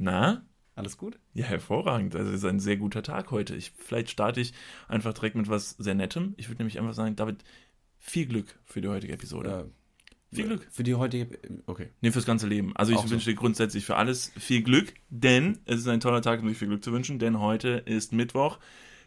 Na? Alles gut? Ja, hervorragend. Also es ist ein sehr guter Tag heute. Ich, vielleicht starte ich einfach direkt mit was sehr Nettem. Ich würde nämlich einfach sagen, David, viel Glück für die heutige Episode. Äh, viel Glück. Für die heutige. Okay. Nee, fürs ganze Leben. Also ich Auch so. wünsche dir grundsätzlich für alles viel Glück, denn es ist ein toller Tag, um dir viel Glück zu wünschen, denn heute ist Mittwoch,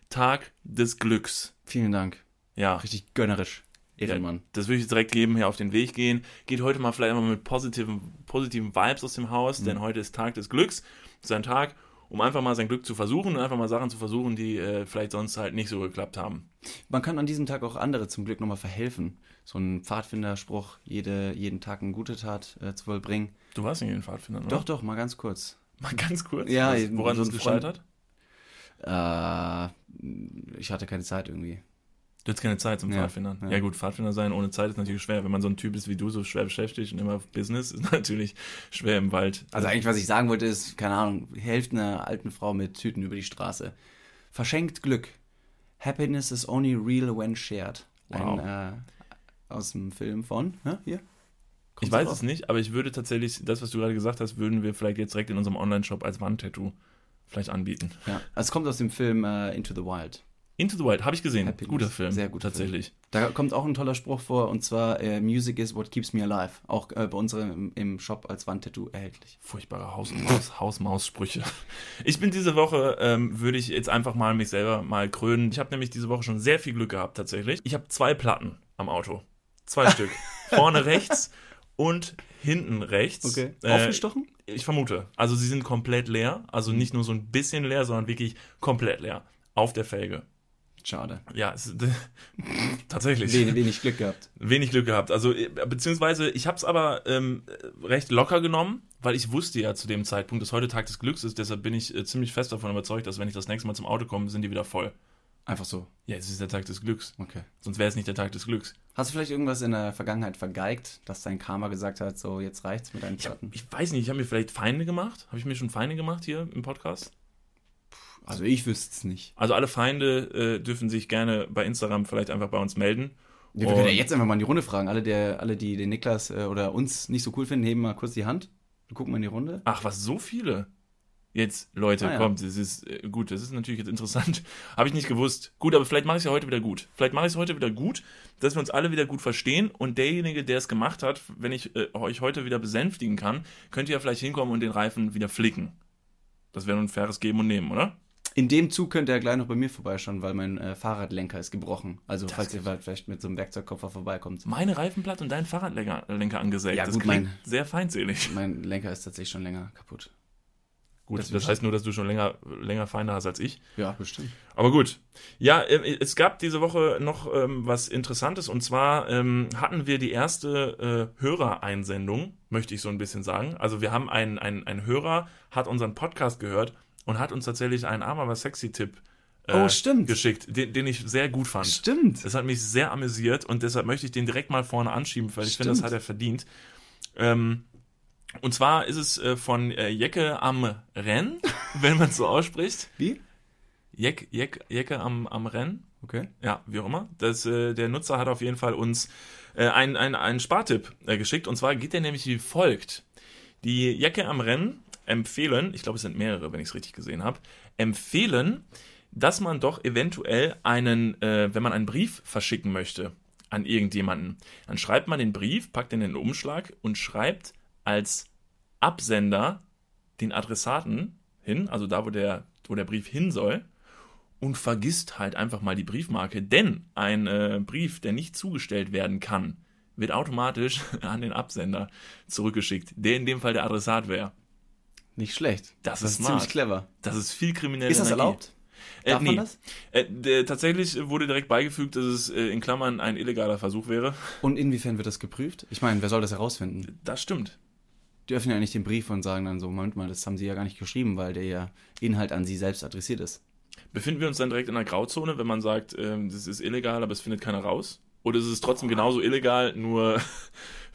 Tag des Glücks. Vielen Dank. Ja, Richtig gönnerisch. Ehrenmann. das würde ich direkt geben, hier auf den Weg gehen. Geht heute mal vielleicht einmal mit positiven, positiven Vibes aus dem Haus, Mhm. denn heute ist Tag des Glücks. Es ist ein Tag, um einfach mal sein Glück zu versuchen und einfach mal Sachen zu versuchen, die äh, vielleicht sonst halt nicht so geklappt haben. Man kann an diesem Tag auch andere zum Glück nochmal verhelfen. So ein Pfadfinderspruch, jede, jeden Tag eine gute Tat äh, zu vollbringen. Du warst nicht in den Pfadfindern, oder? Doch, doch, mal ganz kurz. Mal ganz kurz. Ja, Was, woran so ist es gescheitert? Äh, ich hatte keine Zeit irgendwie. Du hast keine Zeit zum Ja, Pfadfindern. Ja. ja. gut, Pfadfinder sein ohne Zeit ist natürlich schwer. Wenn man so ein Typ ist wie du, so schwer beschäftigt und immer auf Business, ist natürlich schwer im Wald. Also eigentlich, was ich sagen wollte, ist, keine Ahnung, helft einer alten Frau mit Tüten über die Straße. Verschenkt Glück. Happiness is only real when shared. Wow. Ein, äh, aus dem Film von, hä? hier? Ich Kommt's weiß drauf? es nicht, aber ich würde tatsächlich, das, was du gerade gesagt hast, würden wir vielleicht jetzt direkt in unserem Online-Shop als Wandtattoo vielleicht anbieten. Ja, es kommt aus dem Film äh, Into the Wild. Into the Wild, habe ich gesehen. Happiness. Guter Film. Sehr guter Tatsächlich. Da kommt auch ein toller Spruch vor und zwar äh, Music is what keeps me alive. Auch äh, bei uns im, Shop als Wandtattoo erhältlich. Furchtbare Haus- und Maus, Hausmaus-Sprüche. Ich bin diese Woche, ähm, würde ich jetzt einfach mal mich selber mal krönen. Ich habe nämlich diese Woche schon sehr viel Glück gehabt, tatsächlich. Ich habe zwei Platten am Auto. Zwei Stück. Vorne rechts und hinten rechts. Äh, Aufgestochen? Ich vermute. Also sie sind komplett leer. Also nicht nur so ein bisschen leer, sondern wirklich komplett leer. Auf der Felge. Schade. Ja, es, tatsächlich. Wenig, wenig Glück gehabt. Wenig Glück gehabt. Also, äh, beziehungsweise, ich habe es aber ähm, recht locker genommen, weil ich wusste ja zu dem Zeitpunkt, dass heute Tag des Glücks ist. Deshalb bin ich äh, ziemlich fest davon überzeugt, dass wenn ich das nächste Mal zum Auto komme, sind die wieder voll. Einfach so. Ja, es ist der Tag des Glücks. Okay. Sonst wäre es nicht der Tag des Glücks. Hast du vielleicht irgendwas in der Vergangenheit vergeigt, dass dein Karma gesagt hat, so jetzt reicht's mit deinen Platten? Ich weiß nicht, ich habe mir vielleicht Feinde gemacht. Habe ich mir schon Feinde gemacht hier im Podcast? Also ich wüsste es nicht. Also alle Feinde äh, dürfen sich gerne bei Instagram vielleicht einfach bei uns melden. Wir können ja jetzt einfach mal in die Runde fragen. Alle, der, alle die den Niklas äh, oder uns nicht so cool finden, heben mal kurz die Hand. Wir gucken mal in die Runde. Ach, was, so viele? Jetzt, Leute, Ah, ja. kommt, das ist äh, gut, das ist natürlich jetzt interessant. Habe ich nicht gewusst. Gut, aber vielleicht mache ich es ja heute wieder gut. Vielleicht mache ich es heute wieder gut, dass wir uns alle wieder gut verstehen und derjenige, der es gemacht hat, wenn ich äh, euch heute wieder besänftigen kann, könnt ihr ja vielleicht hinkommen und den Reifen wieder flicken. Das wäre nun ein faires Geben und Nehmen, oder? In dem Zug könnt ihr gleich noch bei mir vorbeischauen, weil mein äh, Fahrradlenker ist gebrochen. Also falls ihr vielleicht mit so einem Werkzeugkoffer vorbeikommt. Meine Reifenplatte und dein Fahrradlenker Lenker angesägt. Ja, das gut, klingt mein- sehr feindselig. Mein Lenker ist tatsächlich schon länger kaputt. Gut, Das das, heißt nur, dass du schon länger, länger Feinde hast als ich. Ja, bestimmt. Aber gut. Ja, äh, es gab diese Woche noch ähm, was Interessantes und zwar ähm, hatten wir die erste äh, Hörereinsendung, möchte ich so ein bisschen sagen. Also wir haben einen, einen, einen Hörer, hat unseren Podcast gehört und hat uns tatsächlich einen Arm aber sexy Tipp äh, Oh, stimmt. geschickt, den, den ich sehr gut fand. Stimmt. Das hat mich sehr amüsiert und deshalb möchte ich den direkt mal vorne anschieben, weil ich finde, das hat er verdient. Ähm, und zwar ist es äh, von äh, Jecke am Renn, wenn man es so ausspricht. Wie? Jeck, Jeck, Jecke am, am Renn. Okay. Ja, wie auch immer. Das, äh, der Nutzer hat auf jeden Fall uns äh, einen, einen, einen Spartipp äh, geschickt. Und zwar geht der nämlich wie folgt. Die Jacke am Rennen empfehlen, ich glaube, es sind mehrere, wenn ich es richtig gesehen habe, empfehlen, dass man doch eventuell einen, äh, wenn man einen Brief verschicken möchte an irgendjemanden, dann schreibt man den Brief, packt den in den Umschlag und schreibt als Absender den Adressaten hin, also da, wo der, wo der Brief hin soll, und vergisst halt einfach mal die Briefmarke, denn ein äh, Brief, der nicht zugestellt werden kann, wird automatisch an den Absender zurückgeschickt, der in dem Fall der Adressat wäre. Nicht schlecht. Das das ist ist ziemlich clever. Das ist viel kriminelle Ist das Energie. erlaubt? Äh, Darf man nee. das? Äh, der, tatsächlich wurde direkt beigefügt, dass es äh, in Klammern ein illegaler Versuch wäre. Und inwiefern wird das geprüft? Ich meine, wer soll das herausfinden? Das stimmt. Die öffnen ja nicht den Brief und sagen dann so, Moment mal, das haben sie ja gar nicht geschrieben, weil der ja Inhalt an sie selbst adressiert ist. Befinden wir uns dann direkt in einer Grauzone, wenn man sagt, ähm, das ist illegal, aber es findet keiner raus? Oder ist es trotzdem genauso illegal, nur,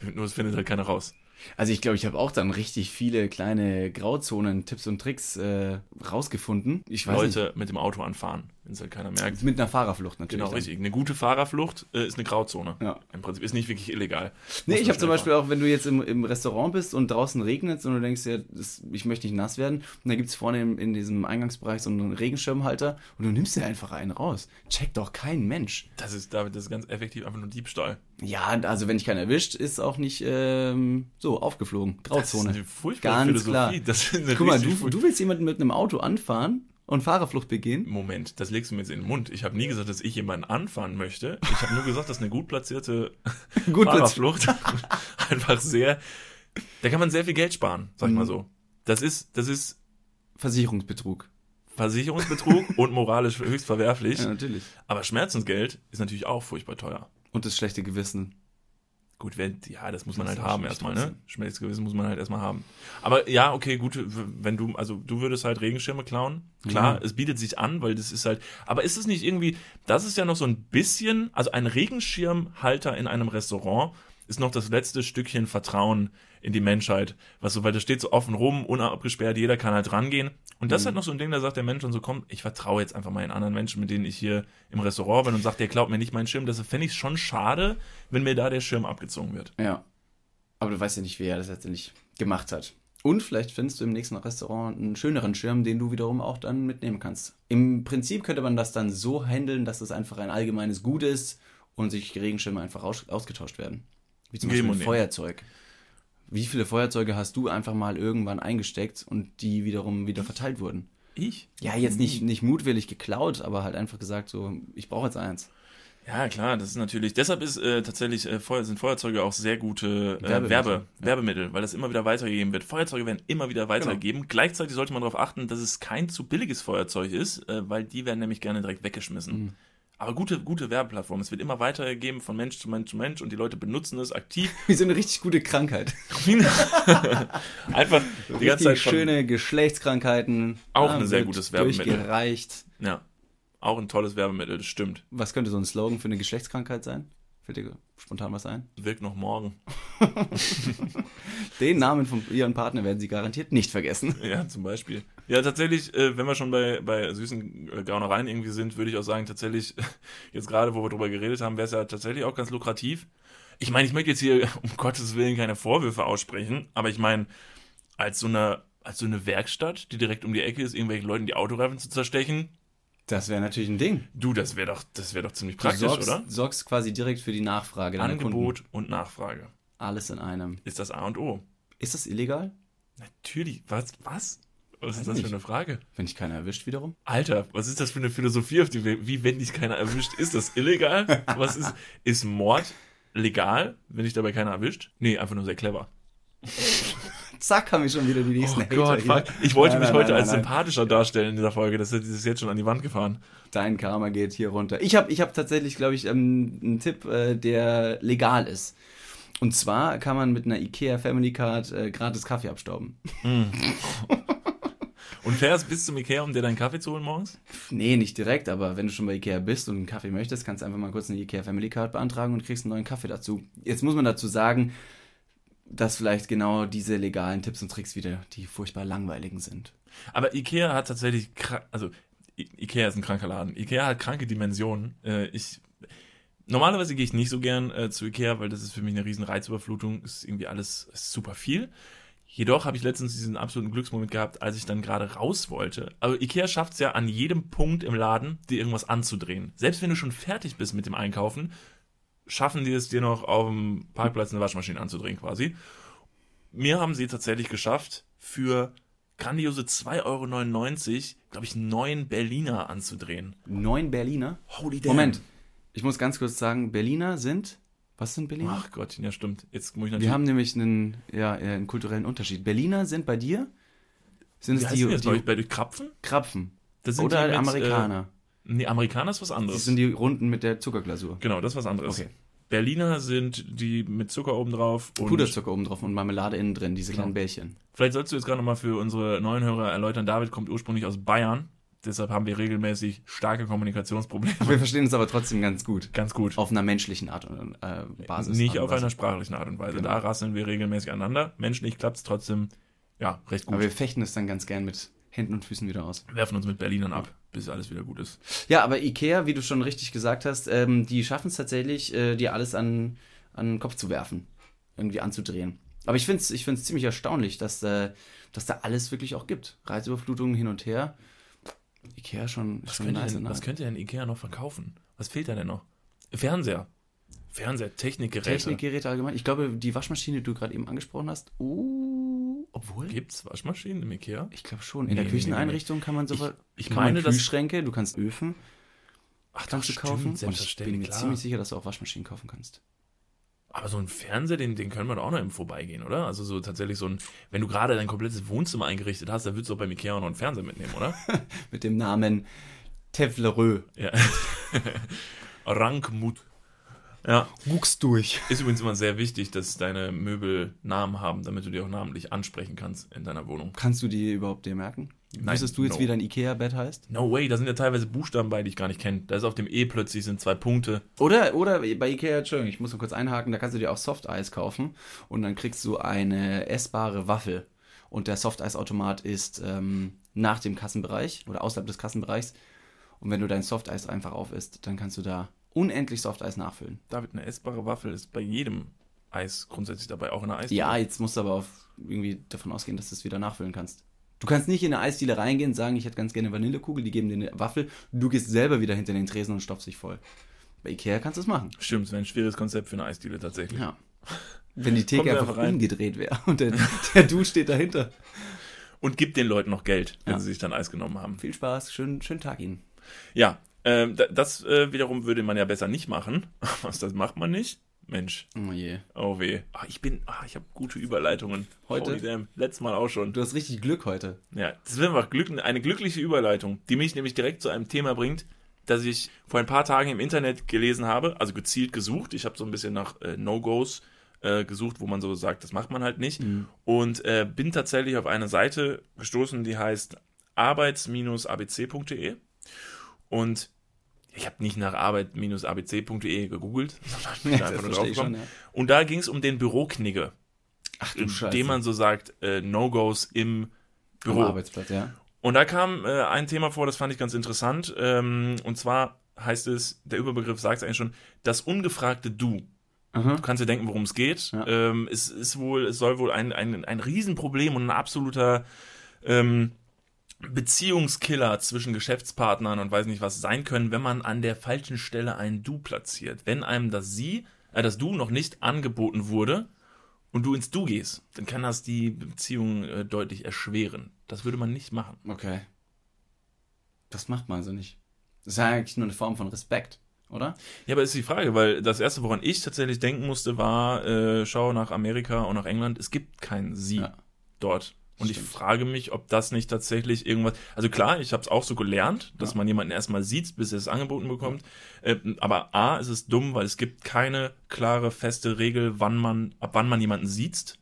nur es findet halt keiner raus? Also ich glaube, ich habe auch dann richtig viele kleine Grauzonen, Tipps und Tricks äh, rausgefunden. Ich weiß Leute mit dem Auto anfahren, wenn es halt keiner merkt. Mit einer Fahrerflucht natürlich. Genau, dann. richtig. Eine gute Fahrerflucht äh, ist eine Grauzone. Ja. Im Prinzip ist nicht wirklich illegal. Nee, ich habe zum Beispiel auch, wenn du jetzt im, im Restaurant bist und draußen regnet und du denkst dir, das, ich möchte nicht nass werden, und da gibt's vorne im, in diesem Eingangsbereich so einen Regenschirmhalter und du nimmst dir einfach einen raus. Checkt doch kein Mensch. fahren. Das ist, David, das ist ganz effektiv einfach nur Diebstahl. Ja, also wenn dich keiner erwischt, ist auch nicht ähm, so aufgeflogen. Das ist Grauzone. eine furchtbare Ganz Philosophie. klar. Das ist eine Guck mal, du, du willst jemanden mit einem Auto anfahren und Fahrerflucht begehen? Moment, das legst du mir jetzt in den Mund. Ich habe nie gesagt, dass ich jemanden anfahren möchte. Ich habe nur gesagt, dass eine gut platzierte Gut, Fahrerflucht einfach sehr. Da kann man sehr viel Geld sparen, sag ich mal so. Das ist, das ist Versicherungsbetrug. Versicherungsbetrug und moralisch höchst verwerflich. Ja, natürlich. Aber Schmerzensgeld ist natürlich auch furchtbar teuer. Und das schlechte Gewissen. Gut, wenn, ja, das muss man Das halt haben erstmal, ne? trotzdem. Schmerzgewissen muss man halt erstmal haben. Aber ja, okay, gut, wenn du, also du würdest halt Regenschirme klauen. Klar, Ja. es bietet sich an, weil das ist halt, aber ist es nicht irgendwie, das ist ja noch so ein bisschen, also ein Regenschirmhalter in einem Restaurant ist noch das letzte Stückchen Vertrauen in die Menschheit. Was so, weil das steht so offen rum, unabgesperrt, jeder kann halt rangehen. Und das ist halt noch so ein Ding, da sagt der Mensch dann so, komm, ich vertraue jetzt einfach mal den anderen Menschen, mit denen ich hier im Restaurant bin und sagt, der glaubt mir nicht meinen Schirm. Das fände ich schon schade, wenn mir da der Schirm abgezogen wird. Ja. Aber du weißt ja nicht, wer das letztendlich gemacht hat. Und vielleicht findest du im nächsten Restaurant einen schöneren Schirm, den du wiederum auch dann mitnehmen kannst. Im Prinzip könnte man das dann so handeln, dass es einfach ein allgemeines Gut ist und sich Regenschirme einfach aus, ausgetauscht werden. Wie zum Geben Beispiel ein. Feuerzeug. Wie viele Feuerzeuge hast du einfach mal irgendwann eingesteckt und die wiederum wieder verteilt wurden? Ich? Ja, jetzt nicht, nicht mutwillig geklaut, aber halt einfach gesagt, so, ich brauche jetzt eins. Ja, klar, das ist natürlich. Deshalb ist äh, tatsächlich äh, Feuer, sind Feuerzeuge auch sehr gute äh, Werbemittel. Werbe, Ja. Werbemittel, weil das immer wieder weitergegeben wird. Feuerzeuge werden immer wieder weitergegeben. Gleichzeitig sollte man darauf achten, dass es kein zu billiges Feuerzeug ist, äh, weil die werden nämlich gerne direkt weggeschmissen. Aber gute, gute Werbeplattform. Es wird immer weitergegeben von Mensch zu Mensch zu Mensch und die Leute benutzen es aktiv. Wie so eine richtig gute Krankheit. Einfach die ganze Zeit von, schöne Geschlechtskrankheiten. Auch ein sehr gutes Werbemittel. Durchgereicht. Ja, auch ein tolles Werbemittel, das stimmt. Was könnte so ein Slogan für eine Geschlechtskrankheit sein? Fällt dir spontan was ein? Wirkt noch morgen. Den Namen von ihren Partner werden sie garantiert nicht vergessen. Ja, zum Beispiel. Ja, tatsächlich, äh, wenn wir schon bei, bei süßen äh, Gaunereien irgendwie sind, würde ich auch sagen, tatsächlich, jetzt gerade, wo wir drüber geredet haben, wäre es ja tatsächlich auch ganz lukrativ. Ich meine, ich möchte jetzt hier um Gottes Willen keine Vorwürfe aussprechen, aber ich meine, als so eine, als so eine Werkstatt, die direkt um die Ecke ist, irgendwelchen Leuten die Autoreifen zu zerstechen, Das wäre natürlich ein Ding. du, das wäre doch, das wäre doch ziemlich praktisch, sorgst, oder? sorgst quasi direkt für die Nachfrage deiner Kunden. Angebot und Nachfrage. Alles in einem. Ist das A und O? Ist das illegal? Natürlich. Was? Was? Was Weiß ist das für nicht. eine Frage? Wenn dich keiner erwischt wiederum? Alter, was ist das für eine Philosophie, auf die wir, wie wenn dich keiner erwischt? Ist das illegal? Was ist, ist Mord legal, wenn dich dabei keiner erwischt? Nee, einfach nur sehr clever. Zack, haben wir schon wieder die nächsten Hater hier. Oh Ich wollte Nein, mich nein, heute nein, als sympathischer darstellen in dieser Folge. Das ist jetzt schon an die Wand gefahren. Dein Karma geht hier runter. Ich habe ich hab tatsächlich, glaube ich, ähm, einen Tipp, äh, der legal ist. Und zwar kann man mit einer IKEA Family Card äh, gratis Kaffee abstauben. Und fährst bis zum Ikea, um dir deinen Kaffee zu holen morgens? Nee, nicht direkt, aber wenn du schon bei Ikea bist und einen Kaffee möchtest, kannst du einfach mal kurz eine Ikea Family Card beantragen und kriegst einen neuen Kaffee dazu. Jetzt muss man dazu sagen, dass vielleicht genau diese legalen Tipps und Tricks wieder die furchtbar langweiligen sind. Aber Ikea hat tatsächlich, also I- Ikea ist ein kranker Laden. Ikea hat kranke Dimensionen. Äh, ich normalerweise gehe ich nicht so gern äh, zu Ikea, weil das ist für mich eine riesen Reizüberflutung. Ist irgendwie alles ist super viel. Jedoch habe ich letztens diesen absoluten Glücksmoment gehabt, als ich dann gerade raus wollte. Aber Ikea schafft es ja an jedem Punkt im Laden, dir irgendwas anzudrehen. Selbst wenn du schon fertig bist mit dem Einkaufen, schaffen die es dir noch auf dem Parkplatz eine Waschmaschine anzudrehen quasi. Mir haben sie tatsächlich geschafft, für grandiose 2,99 Euro, glaube ich, neun Berliner anzudrehen. Neun Berliner? Holy damn. Moment, ich muss ganz kurz sagen, Berliner sind. Was sind Berliner? Ach Gott, ja stimmt. Jetzt muss ich Wir natürlich... haben nämlich einen, ja, einen kulturellen Unterschied. Berliner sind bei dir? Sind es die, die die Bei euch Krapfen? Krapfen? Das sind Oder die mit, Amerikaner? Äh, nee, Amerikaner ist was das anderes. sind die Runden mit der Zuckerglasur. genau, das ist was anderes. Okay. Berliner sind die mit Zucker oben drauf. Und Puderzucker oben drauf und Marmelade innen drin, diese Genau. kleinen Bällchen. Vielleicht sollst du jetzt gerade nochmal für unsere neuen Hörer erläutern. David kommt ursprünglich aus Bayern. Deshalb haben wir regelmäßig starke Kommunikationsprobleme. Wir verstehen uns aber trotzdem ganz gut. Ganz gut. Auf einer menschlichen Art und äh, Basis. Nicht und auf einer sprachlichen Art und Weise. Genau. Da rasseln wir regelmäßig aneinander. Menschlich klappt es trotzdem, ja, recht gut. Aber wir fechten es dann ganz gern mit Händen und Füßen wieder aus. werfen uns mit Berlinern ab, bis alles wieder gut ist. Ja, aber Ikea, wie du schon richtig gesagt hast, ähm, die schaffen es tatsächlich, äh, dir alles an, an den Kopf zu werfen. Irgendwie anzudrehen. Aber ich finde es ich find's ziemlich erstaunlich, dass, äh, dass da alles wirklich auch gibt. Reizüberflutungen hin und her. Ikea schon, Was schon könnte, nice, denn, was könnte denn Ikea noch verkaufen? Was fehlt da denn noch? Fernseher. Fernseher, Technikgeräte. Technikgeräte allgemein. Ich glaube, die Waschmaschine, die du gerade eben angesprochen hast, uh, obwohl, Gibt's Waschmaschinen im Ikea? ich glaube schon. In Nee, der nee, nee, Kücheneinrichtung kann man so Ich kann meine, dass- Kühlschränke, du kannst Öfen Ach, kannst du kaufen. stimmt, Und ich bin mir klar. ziemlich sicher, dass du auch Waschmaschinen kaufen kannst. Aber so ein Fernseher, den, den können wir doch auch noch im Vorbeigehen, oder? Also so tatsächlich so ein, wenn du gerade dein komplettes Wohnzimmer eingerichtet hast, dann würdest du auch beim Ikea auch noch einen Fernseher mitnehmen, oder? Mit dem Namen Teflerö. ja. Rankmut. Ja, Guckst durch. ist übrigens immer sehr wichtig, dass deine Möbel Namen haben, damit du die auch namentlich ansprechen kannst in deiner Wohnung. Kannst du die überhaupt dir merken? Nein, Wüsstest du jetzt, no. wie dein Ikea-Bett heißt? No way, da sind ja teilweise Buchstaben bei, die ich gar nicht kenne. Da ist auf dem E plötzlich sind zwei Punkte. Oder, oder bei Ikea, Entschuldigung, ich muss noch kurz einhaken, da kannst du dir auch Softeis kaufen und dann kriegst du eine essbare Waffel. Und der Softeis-Automat ist ähm, nach dem Kassenbereich oder außerhalb des Kassenbereichs. Und wenn du dein Softeis einfach auf isst, dann kannst du da unendlich Softeis nachfüllen. David, eine essbare Waffel ist bei jedem Eis grundsätzlich dabei, auch in der Eisdiele. Ja, jetzt musst du aber irgendwie davon ausgehen, dass du es wieder nachfüllen kannst. Du kannst nicht in eine Eisdiele reingehen und sagen, ich hätte ganz gerne Vanillekugel, die geben dir eine Waffel, du gehst selber wieder hinter den Tresen und stopfst dich voll. Bei Ikea kannst du es machen. Stimmt, es wäre ein schwieriges Konzept für eine Eisdiele tatsächlich. Ja. Wenn die Theke einfach rein. umgedreht wäre und der, der Dude steht dahinter. Und gibt den Leuten noch Geld, wenn Ja. sie sich dann Eis genommen haben. Viel Spaß, schönen, schönen Tag Ihnen. Ja, ähm, da- das äh, wiederum würde man ja besser nicht machen. Was, das macht man nicht? Mensch, Oh je. oh weh. Ah, ich bin, ah, ich habe gute Überleitungen. Heute? Letztes Mal auch schon. Du hast richtig Glück heute. Ja, das ist einfach Glück, eine glückliche Überleitung, die mich nämlich direkt zu einem Thema bringt, das ich vor ein paar Tagen im Internet gelesen habe, also gezielt gesucht. Ich habe so ein bisschen nach äh, No-Gos äh, gesucht, wo man so sagt, das macht man halt nicht. Und äh, bin tatsächlich auf eine Seite gestoßen, die heißt arbeits-abc.de. Und ich habe nicht nach arbeit-abc.de gegoogelt, sondern Ja, einfach nur draufgekommen. ja. Und da ging es um den Büroknigge, Ach du Scheiße. indem man so sagt, äh, No-Gos im Am Büro. Arbeitsplatz, ja. Und da kam äh, ein Thema vor, das fand ich ganz interessant. Ähm, und zwar heißt es, der Überbegriff sagt es eigentlich schon, das ungefragte Du. Aha. Du kannst dir denken, worum es geht. Ja. Ähm, es ist wohl, es soll wohl ein, ein, ein Riesenproblem und ein absoluter ähm, Beziehungskiller zwischen Geschäftspartnern und weiß nicht was sein können, wenn man an der falschen Stelle ein Du platziert. Wenn einem das Sie, äh, das Du noch nicht angeboten wurde und du ins Du gehst, dann kann das die Beziehung äh, deutlich erschweren. Das würde man nicht machen. Okay. Das macht man also nicht. Das ist ja eigentlich nur eine Form von Respekt, oder? Ja, aber ist die Frage, weil das erste, woran ich tatsächlich denken musste, war, äh, schau nach Amerika und nach England, es gibt kein Sie Ja. dort. Und ich Stimmt. frage mich, ob das nicht tatsächlich irgendwas. Also klar, ich habe es auch so gelernt, dass Ja. man jemanden erstmal sieht, bis er es angeboten bekommt. Äh, aber A, ist es dumm, weil es gibt keine klare, feste Regel, wann man, ab wann man jemanden sieht.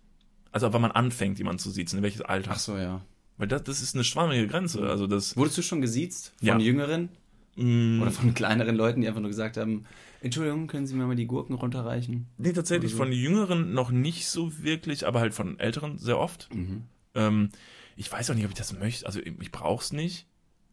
Also ab wann man anfängt, jemanden zu siezen, in welches Alter. Ach so, ja. Weil das, das ist eine schwammige Grenze. Also das. Wurdest du schon gesiezt von Ja. Jüngeren Mh, oder von kleineren Leuten, die einfach nur gesagt haben, Entschuldigung, können Sie mir mal die Gurken runterreichen? Nee, tatsächlich so. von Jüngeren noch nicht so wirklich, aber halt von Älteren sehr oft. Mhm. Ähm, ich weiß auch nicht, ob ich das möchte. Also ich, ich brauch's nicht.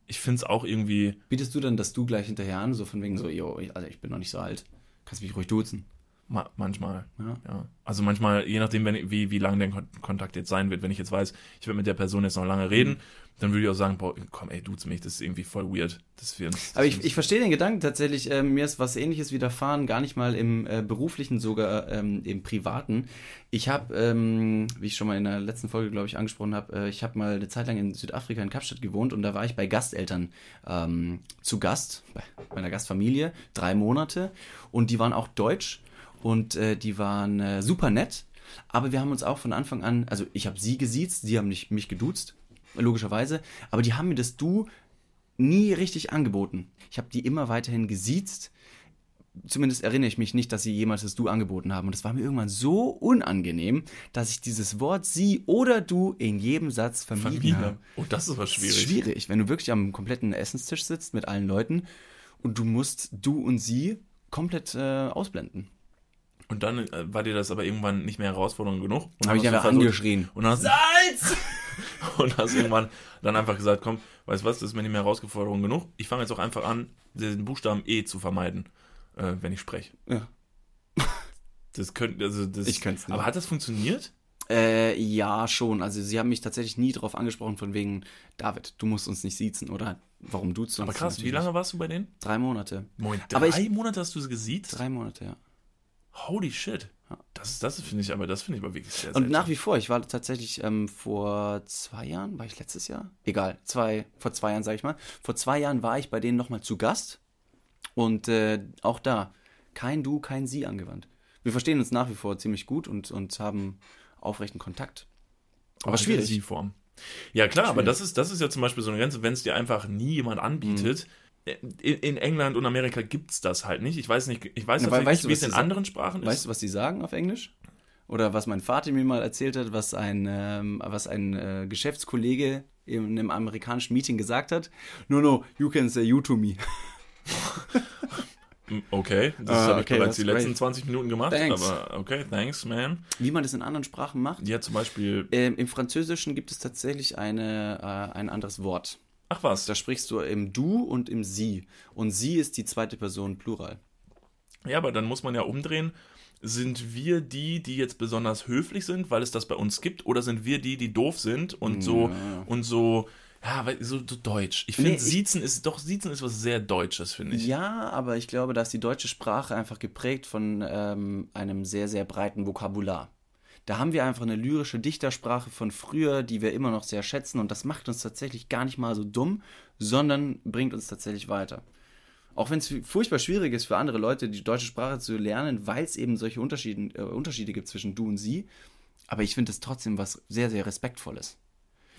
Ich finde es auch irgendwie. Bietest du dann das Du gleich hinterher an, so von wegen so, yo, ich- also ich bin noch nicht so alt. Kannst mich ruhig duzen. Ma manchmal, Ja. ja. Also manchmal, je nachdem, wenn, wie, wie lang der Kon Kontakt jetzt sein wird. Wenn ich jetzt weiß, ich werde mit der Person jetzt noch lange reden, Mhm. dann würde ich auch sagen, boah, komm, ey, duze mich, das ist irgendwie voll weird. Das wir uns, Aber ich, ich verstehe den Gedanken tatsächlich. Ähm, mir ist was Ähnliches widerfahren, gar nicht mal im äh, beruflichen, sogar ähm, im privaten. Ich habe, ähm, wie ich schon mal in der letzten Folge, glaube ich, angesprochen habe, äh, ich habe mal eine Zeit lang in Südafrika in Kapstadt gewohnt und da war ich bei Gasteltern ähm, zu Gast, bei meiner Gastfamilie, drei Monate und die waren auch deutsch und äh, die waren äh, super nett. Aber wir haben uns auch von Anfang an, also ich habe sie gesiezt, sie haben nicht, mich geduzt, logischerweise, aber die haben mir das Du nie richtig angeboten. Ich habe die immer weiterhin gesiezt, zumindest erinnere ich mich nicht, dass sie jemals das Du angeboten haben. Und es war mir irgendwann so unangenehm, dass ich dieses Wort sie oder du in jedem Satz vermieden Familie. habe. Oh, das ist was Das schwierig. ist schwierig, wenn du wirklich am kompletten Essenstisch sitzt mit allen Leuten und du musst du und sie komplett äh, ausblenden. Und dann äh, war dir das aber irgendwann nicht mehr herausfordernd genug. Und Habe ich einfach angeschrien. Und hast Salz! und hast irgendwann dann einfach gesagt, komm, weißt du was, das ist mir nicht mehr Herausforderung genug. Ich fange jetzt auch einfach an, den Buchstaben E zu vermeiden, äh, wenn ich spreche. Ja. Das könnte, also das. Ich könnte es nicht. Aber hat das funktioniert? Äh, ja, schon. Also sie haben mich tatsächlich nie darauf angesprochen, von wegen, David, du musst uns nicht siezen oder warum du uns Aber krass, wie lange warst du bei denen? Drei Monate. Aber drei ich- Monate hast du sie gesiezt? Drei Monate, ja. Holy shit. Das, das finde ich aber, das finde ich aber wirklich sehr Und seltsam. nach wie vor, ich war tatsächlich ähm, vor zwei Jahren, war ich letztes Jahr? Egal, zwei, vor zwei Jahren, sag ich mal. Vor zwei Jahren war ich bei denen nochmal zu Gast und äh, auch da kein Du, kein Sie angewandt. Wir verstehen uns nach wie vor ziemlich gut und, und haben aufrechten Kontakt. Aber Auch schwierig. Sie-Form. Ja, klar, aber Schwierig. das ist, das ist ja zum Beispiel so eine Grenze, wenn es dir einfach nie jemand anbietet. Mhm. In, in England und Amerika gibt es das halt nicht. Ich weiß nicht, ich weiß du, nicht, wie es in anderen Sprachen ist. Weißt du, was die sagen auf Englisch? Oder was mein Vater mir mal erzählt hat, was ein, ähm, was ein äh, Geschäftskollege in einem amerikanischen Meeting gesagt hat? No, no, you can say you to me. Mm, Okay, das Ah, habe ich okay, bereits die that's letzten great. 20 Minuten gemacht. Thanks. Aber okay, thanks, man. Wie man das in anderen Sprachen macht? Ja, zum Beispiel, Ähm, Im Französischen gibt es tatsächlich eine, äh, ein anderes Wort. Ach was, Da sprichst du im Du und im Sie. Und Sie ist die zweite Person Plural. Ja, aber dann muss man ja umdrehen. Sind wir die, die jetzt besonders höflich sind, weil es das bei uns gibt, oder sind wir die, die doof sind und so Ja. und so, ja, weil- so, so deutsch? Ich Nee, finde, ich- Siezen ist doch, Siezen ist was sehr Deutsches, finde ich. Ja, aber ich glaube, dass die deutsche Sprache einfach geprägt von ähm, einem sehr, sehr breiten Vokabular. Da haben wir einfach eine lyrische Dichtersprache von früher, die wir immer noch sehr schätzen und das macht uns tatsächlich gar nicht mal so dumm, sondern bringt uns tatsächlich weiter. Auch wenn es furchtbar schwierig ist für andere Leute, die deutsche Sprache zu lernen, weil es eben solche Unterschiede, äh, Unterschiede gibt zwischen du und sie. Aber ich finde es trotzdem was sehr, sehr Respektvolles.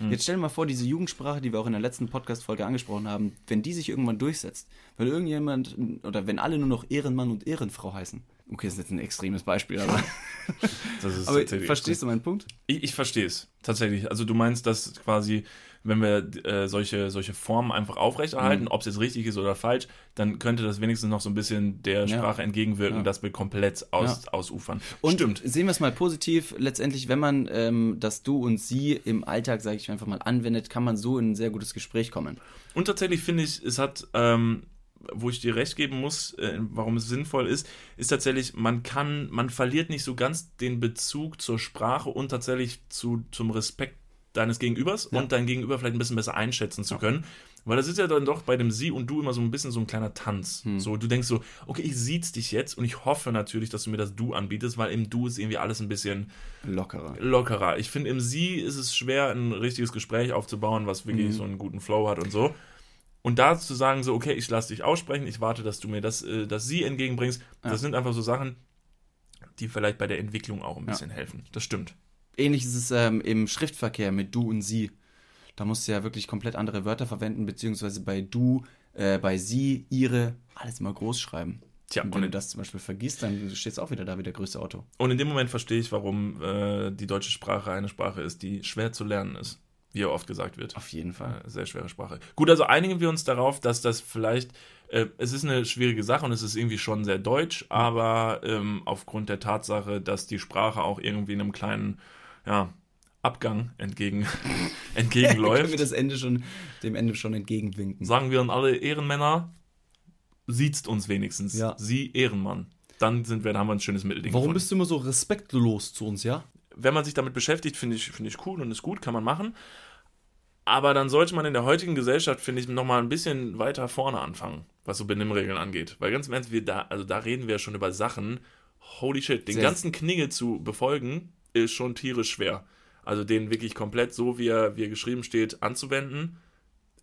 Jetzt stell dir mal vor, diese Jugendsprache, die wir auch in der letzten Podcast-Folge angesprochen haben, wenn die sich irgendwann durchsetzt, weil irgendjemand oder wenn alle nur noch Ehrenmann und Ehrenfrau heißen. Okay, das ist jetzt ein extremes Beispiel, aber, aber verstehst du meinen Punkt? Ich, ich verstehe es, tatsächlich. Also du meinst, dass quasi, wenn wir äh, solche, solche Formen einfach aufrechterhalten, Mhm. ob es jetzt richtig ist oder falsch, dann könnte das wenigstens noch so ein bisschen der Ja. Sprache entgegenwirken, Ja. dass wir komplett aus, ausufern. Und Stimmt. sehen wir es mal positiv, letztendlich, wenn man ähm, das Du und Sie im Alltag, sage ich einfach mal, anwendet, kann man so in ein sehr gutes Gespräch kommen. Und tatsächlich finde ich, es hat, ähm, wo ich dir recht geben muss, äh, warum es sinnvoll ist, ist tatsächlich, man kann, man verliert nicht so ganz den Bezug zur Sprache und tatsächlich zu, zum Respekt deines Gegenübers Ja. und dein Gegenüber vielleicht ein bisschen besser einschätzen zu können. Weil das ist ja dann doch bei dem Sie und Du immer so ein bisschen so ein kleiner Tanz. Hm. So, du denkst so, okay, ich sieh's dich jetzt und ich hoffe natürlich, dass du mir das Du anbietest, weil im Du ist irgendwie alles ein bisschen Lockerer. lockerer. Ich finde, im Sie ist es schwer, ein richtiges Gespräch aufzubauen, was wirklich Mhm. so einen guten Flow hat und so. Und da zu sagen, so, okay, ich lasse dich aussprechen, ich warte, dass du mir das, äh, das Sie entgegenbringst, Ja. das sind einfach so Sachen, die vielleicht bei der Entwicklung auch ein Ja. bisschen helfen. Das stimmt. Ähnlich ist es ähm, im Schriftverkehr mit Du und Sie. Da musst du ja wirklich komplett andere Wörter verwenden, beziehungsweise bei Du, äh, bei Sie, Ihre, alles immer groß schreiben. Tja, und und wenn du in, das zum Beispiel vergisst, dann stehst du auch wieder da wie der größte Auto. und in dem Moment verstehe ich, warum äh, die deutsche Sprache eine Sprache ist, die schwer zu lernen ist, wie ja oft gesagt wird. Auf jeden Fall. Äh, Sehr schwere Sprache. Gut, also einigen wir uns darauf, dass das vielleicht, äh, es ist eine schwierige Sache und es ist irgendwie schon sehr deutsch, aber ähm, aufgrund der Tatsache, dass die Sprache auch irgendwie einem kleinen, ja, Abgang entgegen, Können wir entgegenläuft, das Ende schon, dem Ende schon entgegenwinken. sagen wir an alle Ehrenmänner, siezt uns wenigstens. Ja. Sie Ehrenmann. Dann sind wir, dann haben wir ein schönes Mittelding Warum gefunden. bist du immer so respektlos zu uns, ja? Wenn man sich damit beschäftigt, finde ich, finde ich cool und ist gut, kann man machen. Aber dann sollte man in der heutigen Gesellschaft, finde ich, nochmal ein bisschen weiter vorne anfangen, was so Benimmregeln angeht. Weil ganz im Ernst, wir da, also da reden wir schon über Sachen, holy shit, den Sehr- ganzen Knigge zu befolgen, ist schon tierisch schwer. Also den wirklich komplett so, wie er, wie er geschrieben steht, anzuwenden,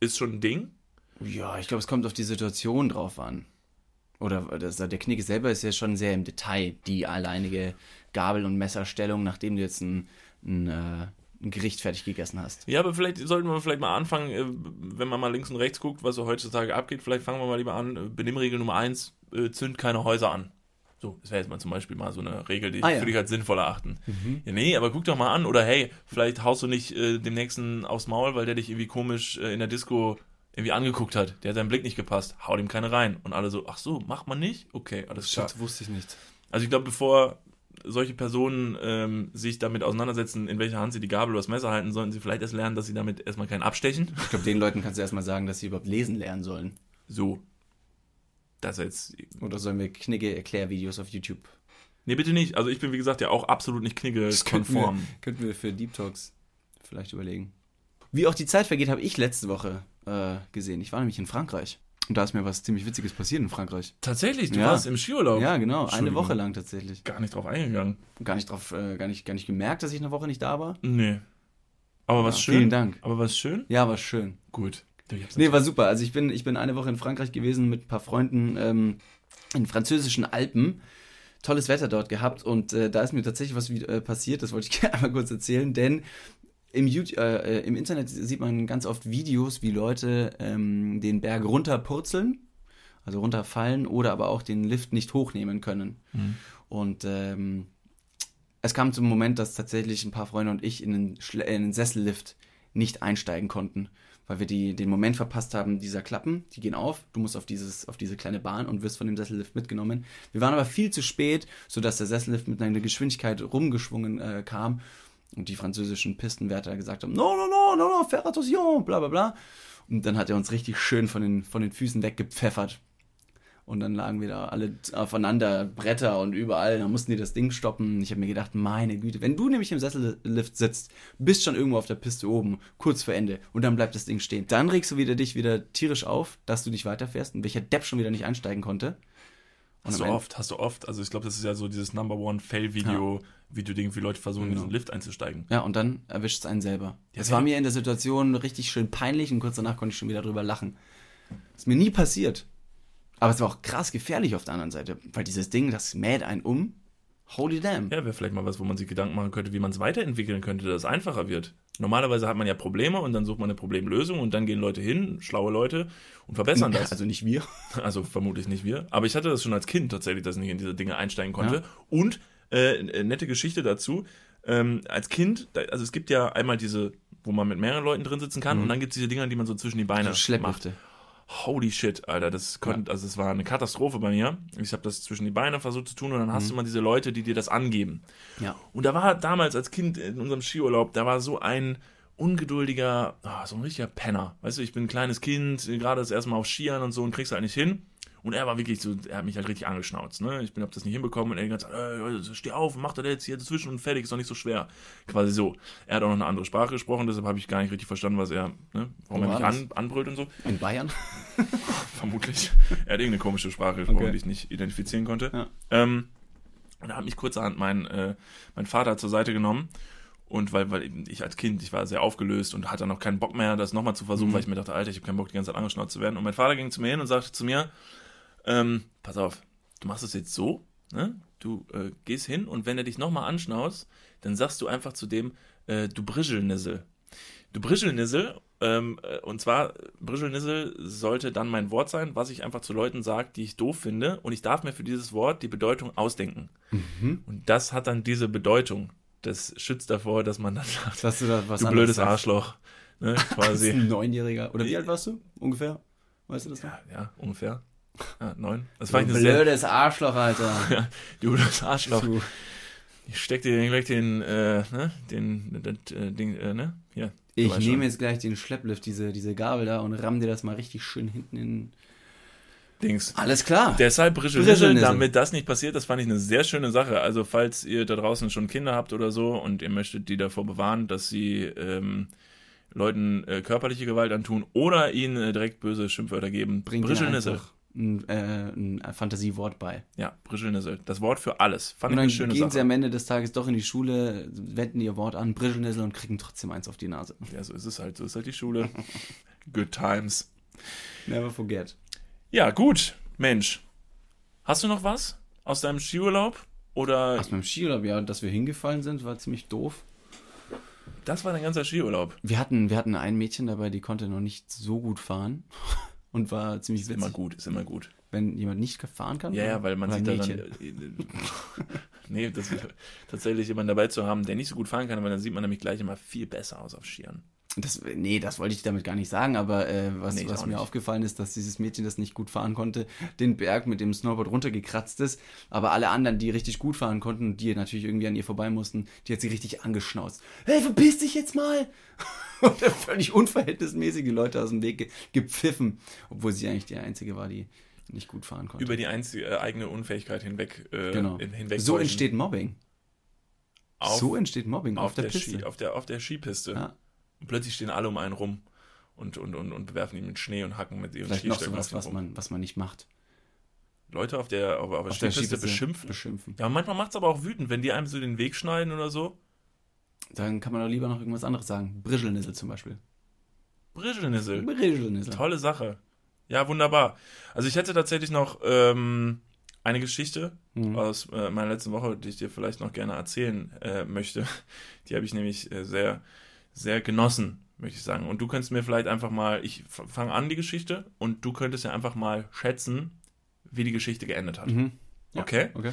ist schon ein Ding. Ja, ich glaube, es kommt auf die Situation drauf an. Oder das, der Knick selber ist ja schon sehr im Detail, die alleinige Gabel- und Messerstellung, nachdem du jetzt ein, ein, äh, ein Gericht fertig gegessen hast. Ja, aber vielleicht sollten wir vielleicht mal anfangen, äh, wenn man mal links und rechts guckt, was so heutzutage abgeht, vielleicht fangen wir mal lieber an. äh, Benimmregel Nummer eins, äh, zünd keine Häuser an. So, das wäre jetzt mal zum Beispiel mal so eine Regel, die Ah, ja. würde ich als sinnvoll erachten. Ja, nee, aber guck doch mal an. Oder hey, vielleicht haust du nicht äh, dem Nächsten aufs Maul, weil der dich irgendwie komisch äh, in der Disco irgendwie angeguckt hat. Der hat seinen Blick nicht gepasst. Hau dem keine rein. Und alle so, ach so, macht man nicht? Okay, alles klar. Shit, wusste ich nicht. Also ich glaube, bevor solche Personen ähm, sich damit auseinandersetzen, in welcher Hand sie die Gabel oder das Messer halten, sollten sie vielleicht erst lernen, dass sie damit erstmal keinen abstechen. Ich glaube, den Leuten kannst du erstmal sagen, dass sie überhaupt lesen lernen sollen. So. Das jetzt. Oder sollen wir knicke Erklärvideos auf YouTube? Nee, bitte nicht. Also ich bin, wie gesagt, ja auch absolut nicht knigge-konform. wir, könnten wir für Deep Talks vielleicht überlegen. Wie auch die Zeit vergeht, habe ich letzte Woche äh, gesehen. Ich war nämlich in Frankreich. Und da ist mir was ziemlich Witziges passiert in Frankreich. Tatsächlich, du Ja. warst im Skiurlaub. Ja, genau. Eine. Woche lang tatsächlich. Gar nicht drauf eingegangen. Gar nicht drauf, äh, gar nicht, gar nicht gemerkt, dass ich eine Woche nicht da war. Nee. Aber was Ja, schön. vielen Dank. Aber was schön? Ja, war schön. Gut. Nee, war super. Also ich bin, ich bin eine Woche in Frankreich gewesen mit ein paar Freunden ähm, in den französischen Alpen. Tolles Wetter dort gehabt und äh, da ist mir tatsächlich was wie- äh, passiert, das wollte ich gerne einmal kurz erzählen, denn im, YouTube, äh, äh, im Internet sieht man ganz oft Videos, wie Leute ähm, den Berg runterpurzeln, also runterfallen oder aber auch den Lift nicht hochnehmen können. Mhm. Und ähm, es kam zum Moment, dass tatsächlich ein paar Freunde und ich in den, Schle in den Sessellift nicht einsteigen konnten, weil wir die, den Moment verpasst haben, dieser Klappen, die gehen auf, du musst auf, dieses, auf diese kleine Bahn und wirst von dem Sessellift mitgenommen. Wir waren aber viel zu spät, sodass der Sessellift mit einer Geschwindigkeit rumgeschwungen äh, kam und die französischen Pistenwärter gesagt haben, no, no, no, no, no, faire attention, bla bla bla. Und dann hat er uns richtig schön von den, von den Füßen weggepfeffert. Und dann lagen wir da alle aufeinander, Bretter und überall. Dann mussten die das Ding stoppen. Ich habe mir gedacht, meine Güte, wenn du nämlich im Sessellift sitzt, bist schon irgendwo auf der Piste oben, kurz vor Ende, und dann bleibt das Ding stehen. Dann regst du wieder dich wieder tierisch auf, dass du nicht weiterfährst und welcher Depp schon wieder nicht einsteigen konnte. Und Hast du Ende- oft, hast du oft. Also ich glaube, das ist ja so dieses Number One Fail-Video, Video-Ding, wie Leute versuchen, in Genau. diesen Lift einzusteigen. Ja, und dann erwischt es einen selber. Ja, Es ja. war mir in der Situation richtig schön peinlich und kurz danach konnte ich schon wieder drüber lachen. Ist mir nie passiert. Aber es war auch krass gefährlich auf der anderen Seite, weil dieses Ding, das mäht einen um. Holy damn. Ja, wäre vielleicht mal was, wo man sich Gedanken machen könnte, wie man es weiterentwickeln könnte, dass es einfacher wird. Normalerweise hat man ja Probleme und dann sucht man eine Problemlösung und dann gehen Leute hin, schlaue Leute, und verbessern das. Also nicht wir. Also vermutlich nicht wir. Aber ich hatte das schon als Kind tatsächlich, dass ich nicht in diese Dinge einsteigen konnte. Ja. Und äh, äh, nette Geschichte dazu. Ähm, als Kind, also es gibt ja einmal diese, wo man mit mehreren Leuten drin sitzen kann, und dann gibt es diese Dinger, die man so zwischen die Beine Also Schlepplifte. Holy shit, Alter, das konnte, also es war eine Katastrophe bei mir. Ich habe das zwischen die Beine versucht zu tun und dann hast du mal diese Leute, die dir das angeben. Ja. Und da war damals als Kind in unserem Skiurlaub, da war so ein ungeduldiger, ah, so ein richtiger Penner. Weißt du, ich bin ein kleines Kind, gerade das erste Mal auf Skiern und so und kriegst halt nicht hin. Und er war wirklich so, er hat mich halt richtig angeschnauzt, ne? Ich bin, hab das nicht hinbekommen und er Zeit, ey, Leute, steh auf, mach das jetzt hier dazwischen und fertig, ist doch nicht so schwer. Quasi so. Er hat auch noch eine andere Sprache gesprochen, deshalb habe ich gar nicht richtig verstanden, was er, ne, warum Wo er mich an, anbrüllt und so. In Bayern? Vermutlich. Er hat irgendeine komische Sprache gesprochen, Okay. die ich nicht identifizieren konnte. Ja. Ähm, und da hat mich kurzerhand mein, äh, mein Vater zur Seite genommen. Und weil, weil ich als Kind, ich war sehr aufgelöst und hatte noch keinen Bock mehr, das nochmal zu versuchen, Mhm. weil ich mir dachte, Alter, ich habe keinen Bock, die ganze Zeit angeschnauzt zu werden. Und mein Vater ging zu mir hin und sagte zu mir, ähm, pass auf, du machst es jetzt so, ne? Du äh, gehst hin und wenn er dich nochmal anschnaust, dann sagst du einfach zu dem, äh, du Brischelnissel. Du Brischelnissel, ähm, äh, und zwar, Brischelnissel sollte dann mein Wort sein, was ich einfach zu Leuten sage, die ich doof finde. Und ich darf mir für dieses Wort die Bedeutung ausdenken. Mhm. Und das hat dann diese Bedeutung. Das schützt davor, dass man dann sagt, Dass du da was du blödes sagst. Arschloch. Ne, quasi. ein Neunjähriger. Oder wie alt warst du? Ungefähr? Weißt du das noch? ja, ja, ungefähr. Ja, neun. Das war ich eine sehr. Blödes Arschloch, Alter. Du blödes Arschloch. Du. Ich steck dir gleich den, äh, ne, den, das, äh, Ding, äh, ne? Hier. du Ich nehme schon. jetzt gleich den Schlepplift, diese, diese Gabel da und ramm dir das mal richtig schön hinten in. Dings. Alles klar. Deshalb Brischelnissel. damit das nicht passiert, das fand ich eine sehr schöne Sache. Also falls ihr da draußen schon Kinder habt oder so und ihr möchtet die davor bewahren, dass sie ähm, Leuten äh, körperliche Gewalt antun oder ihnen äh, direkt böse Schimpfwörter geben, Bringt dir Brischelnissel. einfach ein, äh, ein Fantasiewort bei. Ja, Brischelnissel. Das Wort für alles. Fand Und ich eine dann schöne gehen sie Sache. am Ende des Tages doch in die Schule, wenden ihr Wort an, Brischelnissel und kriegen trotzdem eins auf die Nase. Ja, so ist es halt. So ist halt die Schule. Good times. Never forget. Ja, gut. Mensch. Hast du noch was aus deinem Skiurlaub? Oder Aus meinem Skiurlaub, ja, dass wir hingefallen sind, war ziemlich doof. das war dein ganzer Skiurlaub? Wir hatten, wir hatten ein Mädchen dabei, die konnte noch nicht so gut fahren und war ziemlich Ist immer witzig. gut, ist immer gut. wenn jemand nicht fahren kann? Ja, ja, weil man sieht da Mädchen? dann. nee, das tatsächlich jemanden dabei zu haben, der nicht so gut fahren kann, aber dann sieht man nämlich gleich immer viel besser aus auf Skiern. Das, nee, das wollte ich damit gar nicht sagen, aber äh, was, Nee, was mir nicht. aufgefallen ist, dass dieses Mädchen, das nicht gut fahren konnte, den Berg mit dem Snowboard runtergekratzt ist, aber alle anderen, die richtig gut fahren konnten und die natürlich irgendwie an ihr vorbei mussten, die hat sie richtig angeschnauzt. Hey, verpiss dich jetzt mal! und völlig unverhältnismäßig die Leute aus dem Weg ge gepfiffen, obwohl sie eigentlich die Einzige war, die nicht gut fahren konnte. Über die einzige, äh, eigene Unfähigkeit hinweg. Äh, genau. hin- hinweg So entsteht Mobbing. auf, so entsteht Mobbing auf, auf, der, der Piste. Ski, auf, der, auf der Skipiste. Ja. Und plötzlich stehen alle um einen rum und, und, und, und werfen ihn mit Schnee und hacken mit ihren Vielleicht noch sowas, was man, was man nicht macht. Leute auf der, auf, auf der Auf der Skipiste Skipiste beschimpfen. beschimpfen. Ja, manchmal macht es aber auch wütend, wenn die einem so den Weg schneiden oder so. Dann kann man doch lieber noch irgendwas anderes sagen. Brischelnissel zum Beispiel. Brischelnissel. Brischelnissel. Tolle Sache. Ja, wunderbar. Also ich hätte tatsächlich noch ähm, eine Geschichte Mhm. aus äh, meiner letzten Woche, die ich dir vielleicht noch gerne erzählen äh, möchte. Die habe ich nämlich äh, sehr, sehr genossen, möchte ich sagen. Und du könntest mir vielleicht einfach mal, ich fange an die Geschichte und du könntest ja einfach mal schätzen, wie die Geschichte geendet hat. Mhm. Ja, Okay? Okay.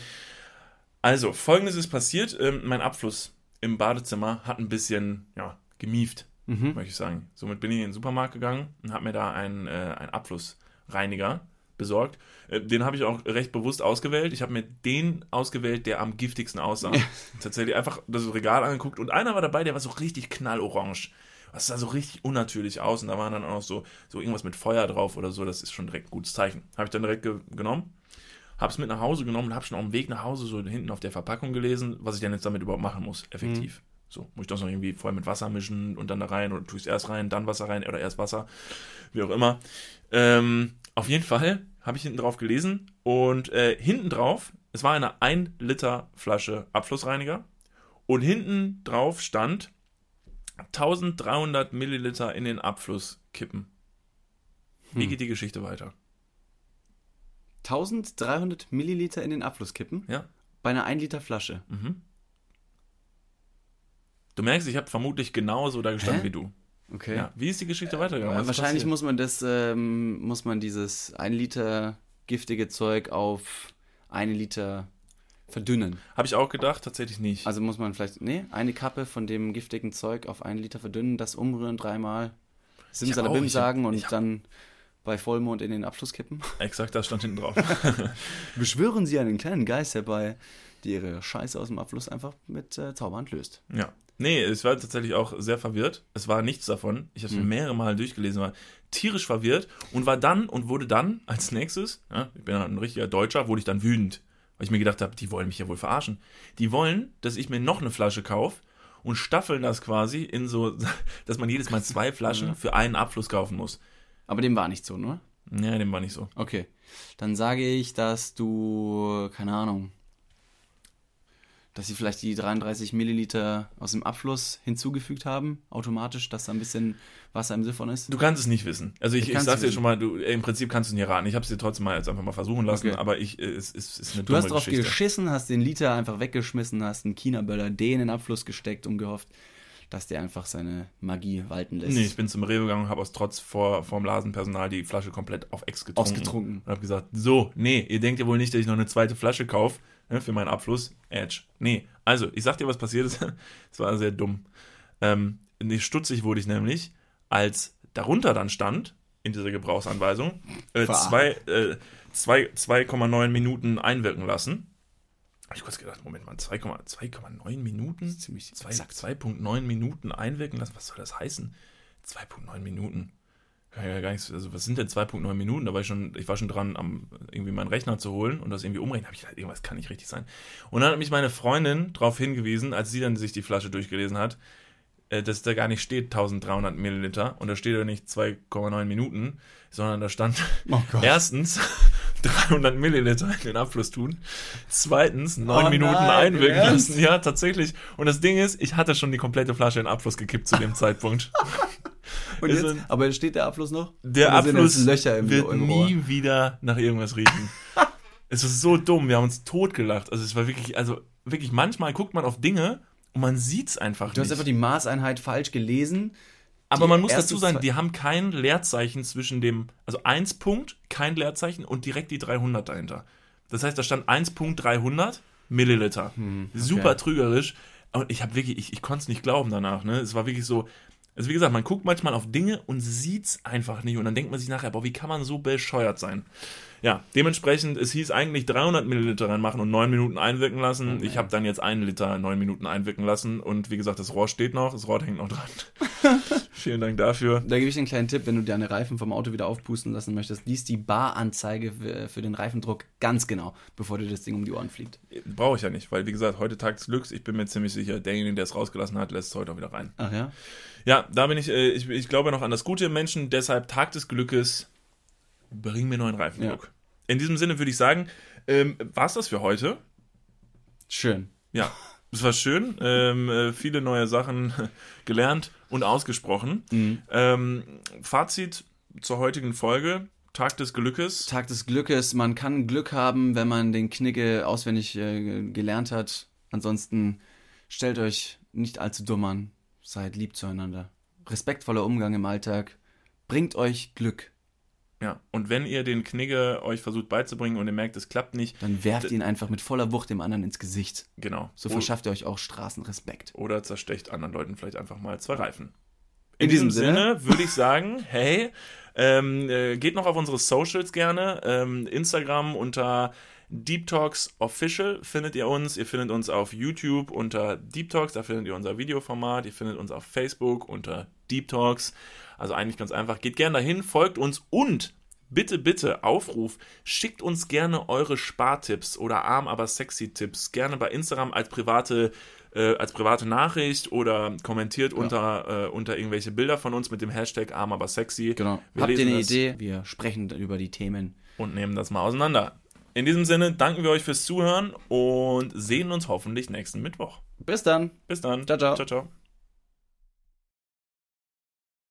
Also, folgendes ist passiert. Ähm, mein Abfluss im Badezimmer hat ein bisschen, ja, gemieft Mhm. möchte ich sagen. Somit bin ich in den Supermarkt gegangen und habe mir da einen, äh, einen Abflussreiniger besorgt. Äh, den habe ich auch recht bewusst ausgewählt. Ich habe mir den ausgewählt, der am giftigsten aussah. Tatsächlich einfach das Regal angeguckt und einer war dabei, der war so richtig knallorange. Das sah so richtig unnatürlich aus und da waren dann auch noch so, so irgendwas mit Feuer drauf oder so. Das ist schon direkt ein gutes Zeichen. Habe ich dann direkt ge genommen, habe es mit nach Hause genommen und habe schon auf dem Weg nach Hause so hinten auf der Verpackung gelesen, was ich denn jetzt damit überhaupt machen muss, effektiv. So, muss ich das noch irgendwie vorher mit Wasser mischen und dann da rein oder tue ich es erst rein, dann Wasser rein oder erst Wasser, wie auch immer. Ähm, auf jeden Fall habe ich hinten drauf gelesen und äh, hinten drauf, es war eine 1 Liter Flasche Abflussreiniger und hinten drauf stand 1300 Milliliter in den Abfluss kippen. Wie Hm. geht die Geschichte weiter? 1300 Milliliter in den Abfluss kippen. Ja. Bei einer 1 Liter Flasche. Mhm. Du merkst, ich habe vermutlich genauso da gestanden Hä? wie du. Okay. Ja. Wie ist die Geschichte weitergegangen? Wahrscheinlich passiert? muss man das, ähm, muss man dieses 1 Liter giftige Zeug auf 1 Liter verdünnen. Habe ich auch gedacht, tatsächlich nicht. Also muss man vielleicht, nee, eine Kappe von dem giftigen Zeug auf 1 Liter verdünnen, das umrühren dreimal, Simsalabim auch- ich hab- sagen und hab- dann bei Vollmond in den Abfluss kippen. Exakt, das stand hinten drauf. Beschwören Sie einen kleinen Geist herbei, die ihre Scheiße aus dem Abfluss einfach mit äh, Zauberhand löst. ja. Nee, ich war tatsächlich auch sehr verwirrt. Es war nichts davon. Ich habe es mir Hm. mehrere Mal durchgelesen, war tierisch verwirrt und war dann und wurde dann als nächstes, ja, ich bin ja ein richtiger Deutscher, wurde ich dann wütend. Weil ich mir gedacht habe, die wollen mich ja wohl verarschen. Die wollen, dass ich mir noch eine Flasche kaufe und staffeln das quasi in so, dass man jedes Mal zwei Flaschen für einen Abfluss kaufen muss. Aber dem war nicht so, ne? Ja, dem war nicht so. Okay. Dann sage ich, dass du, keine Ahnung, dass sie vielleicht die 33 Milliliter aus dem Abfluss hinzugefügt haben, automatisch, dass da ein bisschen Wasser im Siphon ist. Du kannst es nicht wissen. Also ich, Ich ich, sag's dir schon mal, du, im Prinzip kannst du es nicht raten. Ich habe es dir trotzdem mal jetzt einfach mal versuchen lassen, Okay. aber ich, äh, es, es ist eine Du hast drauf Geschichte. geschissen, hast den Liter einfach weggeschmissen, hast einen China-Böller D in den Abfluss gesteckt und gehofft, dass der einfach seine Magie walten lässt. Nee, ich bin zum Rewe gegangen und habe aus Trotz vor vom Lasenpersonal die Flasche komplett auf Ex getrunken. Ausgetrunken. Und habe gesagt, so, nee, ihr denkt ja wohl nicht, dass ich noch eine zweite Flasche kaufe ne, für meinen Abfluss. Edge. Nee, also, ich sag dir, was passiert ist. Es war sehr dumm. Ähm, stutzig wurde ich nämlich, als darunter dann stand, in dieser Gebrauchsanweisung, äh, Verarscht. zwei, äh, zwei, 2,9 Minuten einwirken lassen. Habe ich kurz gedacht, Moment mal, 2,9 2,9 Minuten? Ziemlich Zwei- exakt. 2,9 Minuten einwirken lassen. Was soll das heißen? 2,9 Minuten. Kann ja gar nichts, also was sind denn 2,9 Minuten? Da war ich schon, ich war schon dran, am, irgendwie meinen Rechner zu holen und das irgendwie umrechnen. Habe ich gedacht, irgendwas kann nicht richtig sein. Und dann hat mich meine Freundin darauf hingewiesen, als sie dann sich die Flasche durchgelesen hat, äh, dass da gar nicht steht 1300 Milliliter und da steht ja nicht 2,9 Minuten, sondern da stand Oh erstens 300 Milliliter in den Abfluss tun, zweitens 9 Oh Minuten nein, einwirken lassen. Ja, tatsächlich. Und das Ding ist, ich hatte schon die komplette Flasche in den Abfluss gekippt zu dem Zeitpunkt. Und jetzt, aber steht der Abfluss noch? Der Oder sind Abfluss Löcher im, wird im nie wieder nach irgendwas riechen. es ist so dumm, wir haben uns totgelacht. Also es war wirklich, also wirklich, manchmal guckt man auf Dinge und man sieht's einfach Du hast nicht. einfach die Maßeinheit falsch gelesen. Aber man muss dazu sagen, die haben kein Leerzeichen zwischen dem, also 1 Punkt, kein Leerzeichen und direkt die 300 dahinter. Das heißt, da stand 1.300 Milliliter. Hm, Super trügerisch. Und ich habe wirklich, ich, ich konnte es nicht glauben danach. Ne? Es war wirklich so, also wie gesagt, man guckt manchmal auf Dinge und sieht's einfach nicht. Und dann denkt man sich nachher, boah, wie kann man so bescheuert sein? Ja, dementsprechend, es hieß eigentlich 300 Milliliter reinmachen und 9 Minuten einwirken lassen. Ich habe dann jetzt einen Liter 9 Minuten einwirken lassen. Und wie gesagt, das Rohr steht noch, das Rohr hängt noch dran. Vielen Dank dafür. Da gebe ich dir einen kleinen Tipp, wenn du deine Reifen vom Auto wieder aufpusten lassen möchtest, lies die Baranzeige für, für den Reifendruck ganz genau, bevor dir das Ding um die Ohren fliegt. Brauche ich ja nicht, weil wie gesagt, heute Tag des Glücks, ich bin mir ziemlich sicher, derjenige, der es rausgelassen hat, lässt es heute auch wieder rein. Ach ja? Ja, da bin ich, äh, ich, ich glaube noch an das Gute im Menschen, deshalb Tag des Glückes, bring mir neuen Reifendruck. In diesem Sinne würde ich sagen, ähm, war es das für heute? Schön. Ja, es war schön, ähm, äh, viele neue Sachen gelernt und ausgesprochen. Ähm, Fazit zur heutigen Folge, Tag des Glückes. Tag des Glückes, man kann Glück haben, wenn man den Knigge auswendig äh, gelernt hat. Ansonsten stellt euch nicht allzu dumm an, seid lieb zueinander. Respektvoller Umgang im Alltag bringt euch Glück. Ja, und wenn ihr den Knigge euch versucht beizubringen und ihr merkt, es klappt nicht, Dann werft ihn einfach mit voller Wucht dem anderen ins Gesicht. genau. So verschafft ihr euch auch Straßenrespekt. oder zerstecht anderen Leuten vielleicht einfach mal zwei Reifen. In diesem Sinne. würde ich sagen, hey, ähm, äh, geht noch auf unsere Socials gerne. Ähm, Instagram unter Deep Talks Official findet ihr uns. Ihr findet uns auf YouTube unter Deep Talks, da findet ihr unser Videoformat. Ihr findet uns auf Facebook unter Deep Talks. Also eigentlich ganz einfach. Geht gerne dahin, folgt uns und bitte, bitte, Aufruf, schickt uns gerne eure Spartipps oder arm, aber sexy Tipps gerne bei Instagram als private, äh, als private Nachricht oder kommentiert unter, äh, unter irgendwelche Bilder von uns mit dem Hashtag arm, aber sexy. Genau. Wir Habt ihr eine das Idee? Wir sprechen über die Themen. Und nehmen das mal auseinander. In diesem Sinne danken wir euch fürs Zuhören und sehen uns hoffentlich nächsten Mittwoch. Bis dann. Bis dann. Ciao, ciao. ciao, ciao.